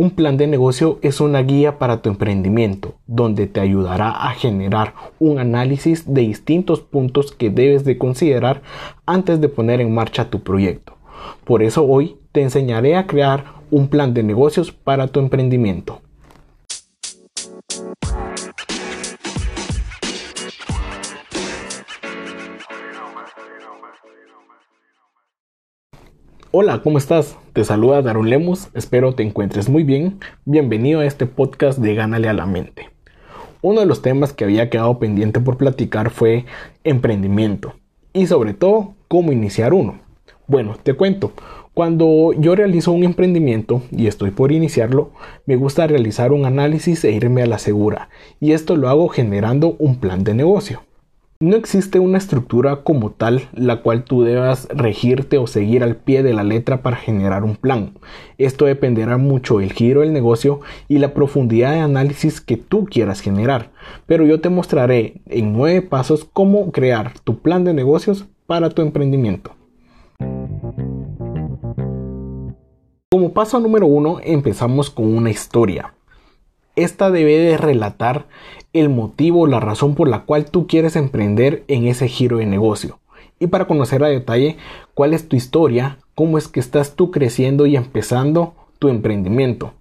Un plan de negocio es una guía para tu emprendimiento, donde te ayudará a generar un análisis de distintos puntos que debes de considerar antes de poner en marcha tu proyecto. Por eso hoy te enseñaré a crear un plan de negocios para tu emprendimiento. Hola, ¿cómo estás? Te saluda Darun Lemus, espero te encuentres muy bien. Bienvenido a este podcast de Gánale a la mente. Uno de los temas que había quedado pendiente por platicar fue emprendimiento y sobre todo cómo iniciar uno. Bueno, te cuento, cuando yo realizo un emprendimiento y estoy por iniciarlo, me gusta realizar un análisis e irme a la segura y esto lo hago generando un plan de negocio. No existe una estructura como tal la cual tú debas regirte o seguir al pie de la letra para generar un plan. Esto dependerá mucho del giro del negocio y la profundidad de análisis que tú quieras generar. Pero yo te mostraré en nueve pasos cómo crear tu plan de negocios para tu emprendimiento. Como paso número uno empezamos con una historia. Esta debe de relatar el motivo o la razón por la cual tú quieres emprender en ese giro de negocio. Y para conocer a detalle cuál es tu historia, cómo es que estás tú creciendo y empezando tu emprendimiento.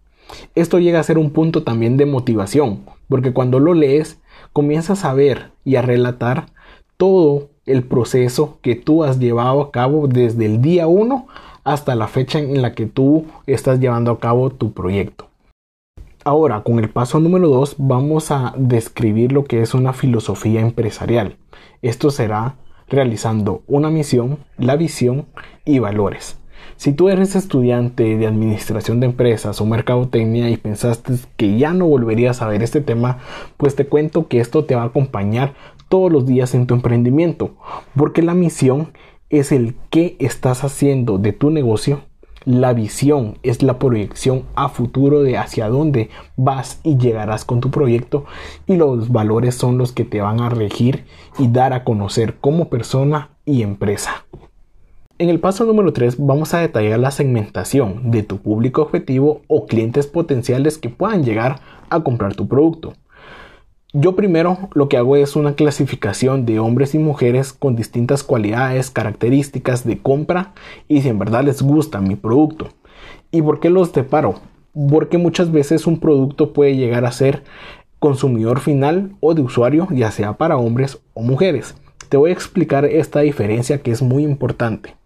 Esto llega a ser un punto también de motivación, porque cuando lo lees comienzas a ver y a relatar todo el proceso que tú has llevado a cabo desde el día 1 hasta la fecha en la que tú estás llevando a cabo tu proyecto. Ahora, con el paso número 2 vamos a describir lo que es una filosofía empresarial. Esto será realizando una misión, la visión y valores. Si tú eres estudiante de administración de empresas o mercadotecnia y pensaste que ya no volverías a ver este tema, pues te cuento que esto te va a acompañar todos los días en tu emprendimiento, porque la misión es el qué estás haciendo de tu negocio la visión es la proyección a futuro de hacia dónde vas y llegarás con tu proyecto y los valores son los que te van a regir y dar a conocer como persona y empresa. En el paso número 3 vamos a detallar la segmentación de tu público objetivo o clientes potenciales que puedan llegar a comprar tu producto. Yo primero lo que hago es una clasificación de hombres y mujeres con distintas cualidades, características de compra y si en verdad les gusta mi producto. ¿Y por qué los separo? Porque muchas veces un producto puede llegar a ser consumidor final o de usuario, ya sea para hombres o mujeres. Te voy a explicar esta diferencia que es muy importante.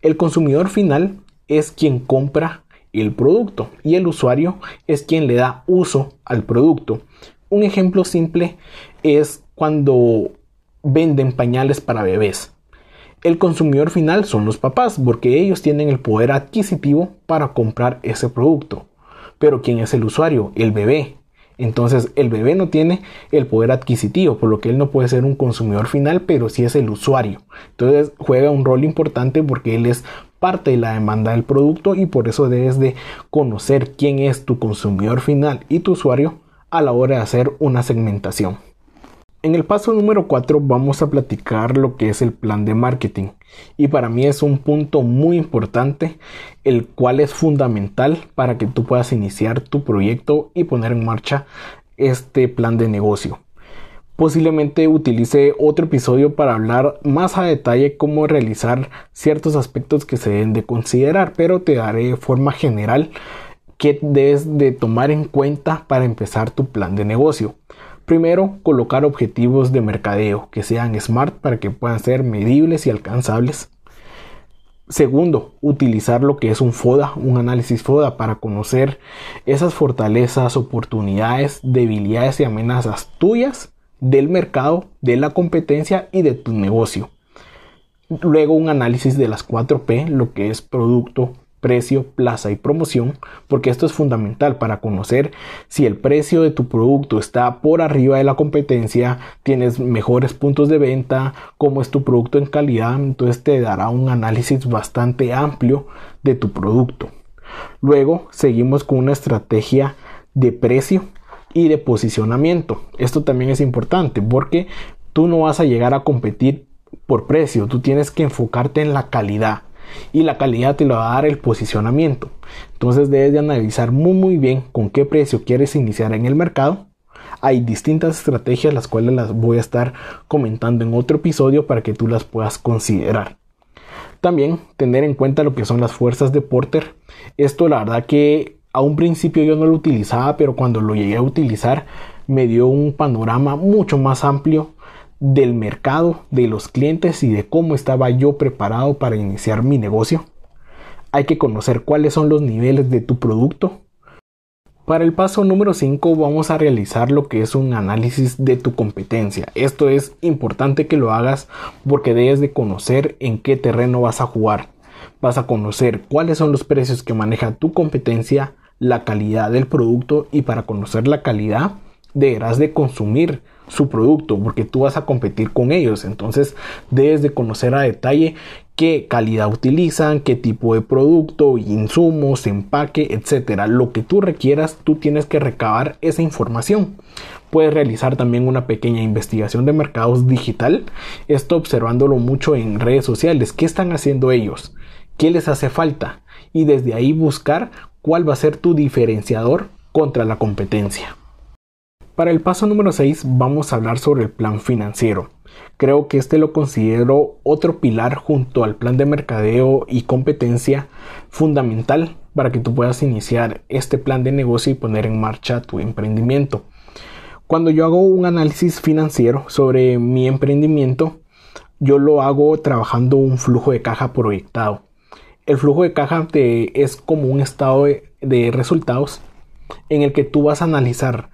El consumidor final es quien compra el producto y el usuario es quien le da uso al producto. Un ejemplo simple es cuando venden pañales para bebés. El consumidor final son los papás porque ellos tienen el poder adquisitivo para comprar ese producto. Pero ¿quién es el usuario? El bebé. Entonces el bebé no tiene el poder adquisitivo, por lo que él no puede ser un consumidor final, pero sí es el usuario. Entonces juega un rol importante porque él es parte de la demanda del producto y por eso debes de conocer quién es tu consumidor final y tu usuario a la hora de hacer una segmentación. En el paso número 4 vamos a platicar lo que es el plan de marketing y para mí es un punto muy importante el cual es fundamental para que tú puedas iniciar tu proyecto y poner en marcha este plan de negocio. Posiblemente utilice otro episodio para hablar más a detalle cómo realizar ciertos aspectos que se deben de considerar, pero te daré forma general ¿Qué debes de tomar en cuenta para empezar tu plan de negocio? Primero, colocar objetivos de mercadeo que sean smart para que puedan ser medibles y alcanzables. Segundo, utilizar lo que es un FODA, un análisis FODA para conocer esas fortalezas, oportunidades, debilidades y amenazas tuyas, del mercado, de la competencia y de tu negocio. Luego un análisis de las 4P, lo que es producto, precio, plaza y promoción, porque esto es fundamental para conocer si el precio de tu producto está por arriba de la competencia, tienes mejores puntos de venta, cómo es tu producto en calidad, entonces te dará un análisis bastante amplio de tu producto. Luego seguimos con una estrategia de precio y de posicionamiento. Esto también es importante porque tú no vas a llegar a competir por precio, tú tienes que enfocarte en la calidad y la calidad te lo va a dar el posicionamiento. Entonces debes de analizar muy muy bien con qué precio quieres iniciar en el mercado. Hay distintas estrategias las cuales las voy a estar comentando en otro episodio para que tú las puedas considerar. También tener en cuenta lo que son las fuerzas de Porter. Esto la verdad que a un principio yo no lo utilizaba, pero cuando lo llegué a utilizar me dio un panorama mucho más amplio del mercado, de los clientes y de cómo estaba yo preparado para iniciar mi negocio. Hay que conocer cuáles son los niveles de tu producto. Para el paso número 5 vamos a realizar lo que es un análisis de tu competencia. Esto es importante que lo hagas porque debes de conocer en qué terreno vas a jugar. Vas a conocer cuáles son los precios que maneja tu competencia, la calidad del producto y para conocer la calidad deberás de consumir su producto porque tú vas a competir con ellos. Entonces debes de conocer a detalle qué calidad utilizan, qué tipo de producto, insumos, empaque, etcétera. Lo que tú requieras, tú tienes que recabar esa información. Puedes realizar también una pequeña investigación de mercados digital, esto observándolo mucho en redes sociales. ¿Qué están haciendo ellos? ¿Qué les hace falta? Y desde ahí buscar cuál va a ser tu diferenciador contra la competencia. Para el paso número 6 vamos a hablar sobre el plan financiero. Creo que este lo considero otro pilar junto al plan de mercadeo y competencia fundamental para que tú puedas iniciar este plan de negocio y poner en marcha tu emprendimiento. Cuando yo hago un análisis financiero sobre mi emprendimiento, yo lo hago trabajando un flujo de caja proyectado. El flujo de caja es como un estado de resultados en el que tú vas a analizar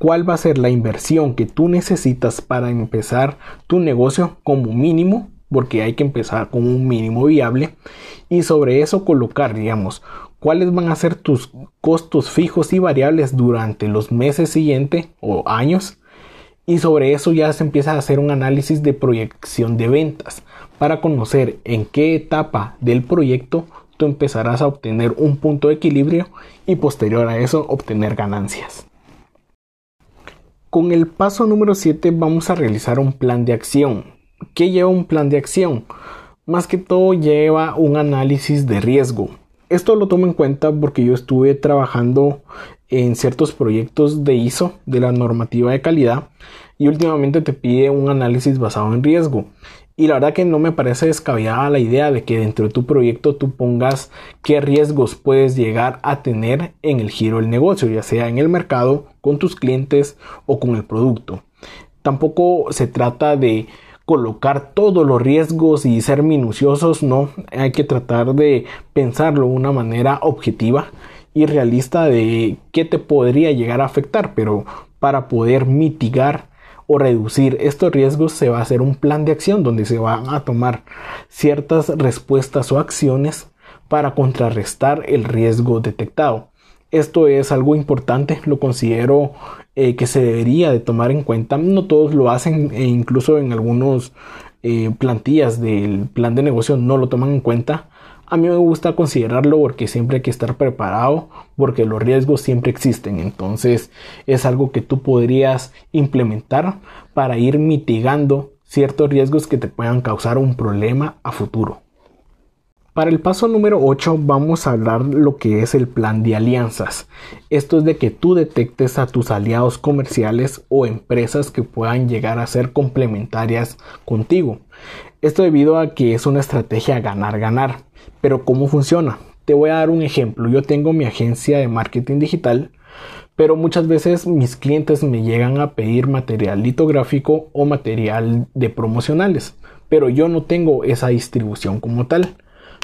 cuál va a ser la inversión que tú necesitas para empezar tu negocio como mínimo, porque hay que empezar con un mínimo viable, y sobre eso colocar, digamos, cuáles van a ser tus costos fijos y variables durante los meses siguientes o años. Y sobre eso ya se empieza a hacer un análisis de proyección de ventas para conocer en qué etapa del proyecto tú empezarás a obtener un punto de equilibrio y posterior a eso obtener ganancias. Con el paso número 7 vamos a realizar un plan de acción. ¿Qué lleva un plan de acción? Más que todo lleva un análisis de riesgo. Esto lo tomo en cuenta porque yo estuve trabajando en ciertos proyectos de ISO, de la normativa de calidad, y últimamente te pide un análisis basado en riesgo. Y la verdad que no me parece descabellada la idea de que dentro de tu proyecto tú pongas qué riesgos puedes llegar a tener en el giro del negocio, ya sea en el mercado, con tus clientes o con el producto. Tampoco se trata de colocar todos los riesgos y ser minuciosos, no, hay que tratar de pensarlo de una manera objetiva y realista de qué te podría llegar a afectar, pero para poder mitigar o reducir estos riesgos se va a hacer un plan de acción donde se van a tomar ciertas respuestas o acciones para contrarrestar el riesgo detectado. Esto es algo importante, lo considero eh, que se debería de tomar en cuenta. No todos lo hacen e incluso en algunos eh, plantillas del plan de negocio no lo toman en cuenta. A mí me gusta considerarlo porque siempre hay que estar preparado, porque los riesgos siempre existen. Entonces es algo que tú podrías implementar para ir mitigando ciertos riesgos que te puedan causar un problema a futuro. Para el paso número 8 vamos a hablar lo que es el plan de alianzas. Esto es de que tú detectes a tus aliados comerciales o empresas que puedan llegar a ser complementarias contigo. Esto debido a que es una estrategia ganar-ganar. Pero ¿cómo funciona? Te voy a dar un ejemplo. Yo tengo mi agencia de marketing digital, pero muchas veces mis clientes me llegan a pedir material litográfico o material de promocionales, pero yo no tengo esa distribución como tal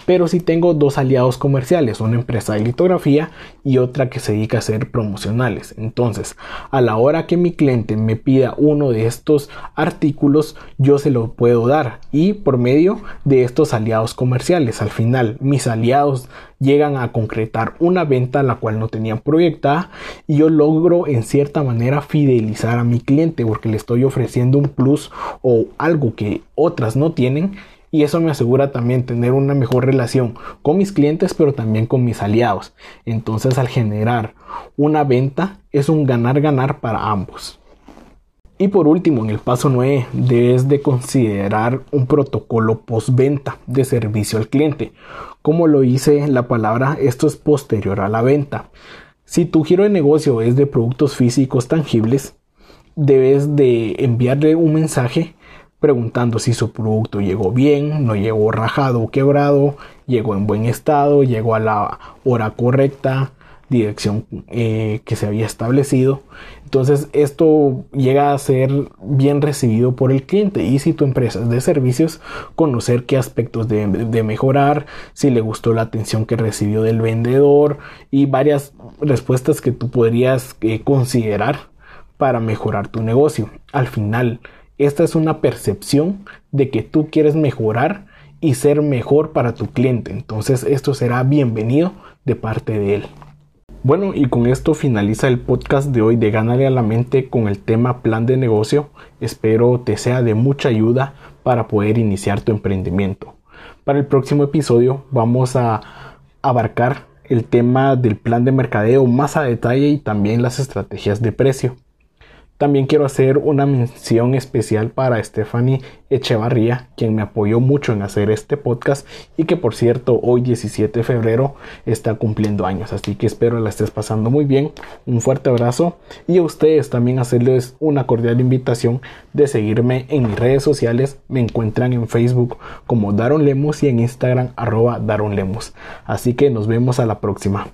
pero sí tengo dos aliados comerciales, una empresa de litografía y otra que se dedica a hacer promocionales. Entonces, a la hora que mi cliente me pida uno de estos artículos, yo se lo puedo dar y por medio de estos aliados comerciales. Al final, mis aliados llegan a concretar una venta la cual no tenían proyectada y yo logro en cierta manera fidelizar a mi cliente porque le estoy ofreciendo un plus o algo que otras no tienen y eso me asegura también tener una mejor relación con mis clientes pero también con mis aliados. Entonces al generar una venta es un ganar ganar para ambos. Y por último, en el paso 9, debes de considerar un protocolo postventa de servicio al cliente. Como lo hice la palabra, esto es posterior a la venta. Si tu giro de negocio es de productos físicos tangibles, debes de enviarle un mensaje preguntando si su producto llegó bien, no llegó rajado o quebrado, llegó en buen estado, llegó a la hora correcta, dirección eh, que se había establecido. Entonces esto llega a ser bien recibido por el cliente y si tu empresa es de servicios, conocer qué aspectos de, de mejorar, si le gustó la atención que recibió del vendedor y varias respuestas que tú podrías eh, considerar para mejorar tu negocio. Al final, esta es una percepción de que tú quieres mejorar y ser mejor para tu cliente. Entonces esto será bienvenido de parte de él. Bueno, y con esto finaliza el podcast de hoy de Gánale a la mente con el tema plan de negocio. Espero te sea de mucha ayuda para poder iniciar tu emprendimiento. Para el próximo episodio vamos a abarcar el tema del plan de mercadeo más a detalle y también las estrategias de precio. También quiero hacer una mención especial para Stephanie Echevarría, quien me apoyó mucho en hacer este podcast y que por cierto hoy 17 de febrero está cumpliendo años. Así que espero la estés pasando muy bien. Un fuerte abrazo y a ustedes también hacerles una cordial invitación de seguirme en mis redes sociales. Me encuentran en Facebook como Daron Lemos y en Instagram arroba Daron. Así que nos vemos a la próxima.